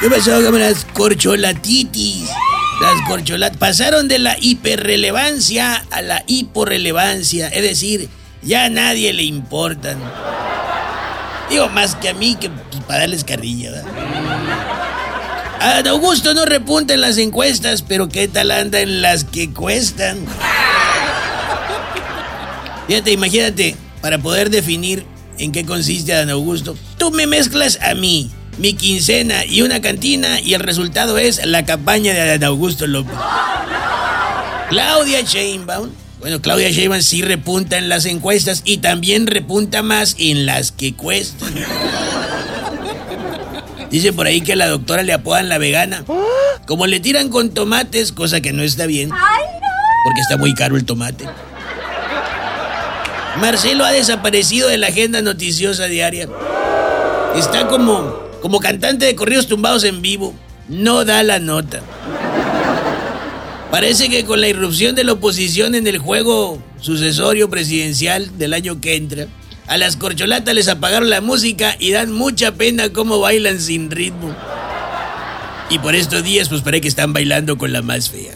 ¿Qué pasó con las corcholatitis? Las corcholatas pasaron de la hiperrelevancia a la hiporrelevancia, es decir, ya a nadie le importan. Digo, más que a mí, que pues, para darles carrilla, ¿verdad? A Augusto no repunta en las encuestas, pero ¿qué tal anda en las que cuestan? Fíjate, imagínate, para poder definir en qué consiste Dan Augusto, tú me mezclas a mí, mi quincena y una cantina y el resultado es la campaña de Augusto López. Claudia Sheinbaum, bueno, Claudia Sheinbaum sí repunta en las encuestas y también repunta más en las que cuestan. Dice por ahí que a la doctora le apodan la vegana. Como le tiran con tomates, cosa que no está bien. Porque está muy caro el tomate. Marcelo ha desaparecido de la agenda noticiosa diaria. Está como, como cantante de corridos tumbados en vivo. No da la nota. Parece que con la irrupción de la oposición en el juego sucesorio presidencial del año que entra, a las corcholatas les apagaron la música y dan mucha pena cómo bailan sin ritmo. Y por estos días, pues parece que están bailando con la más fea.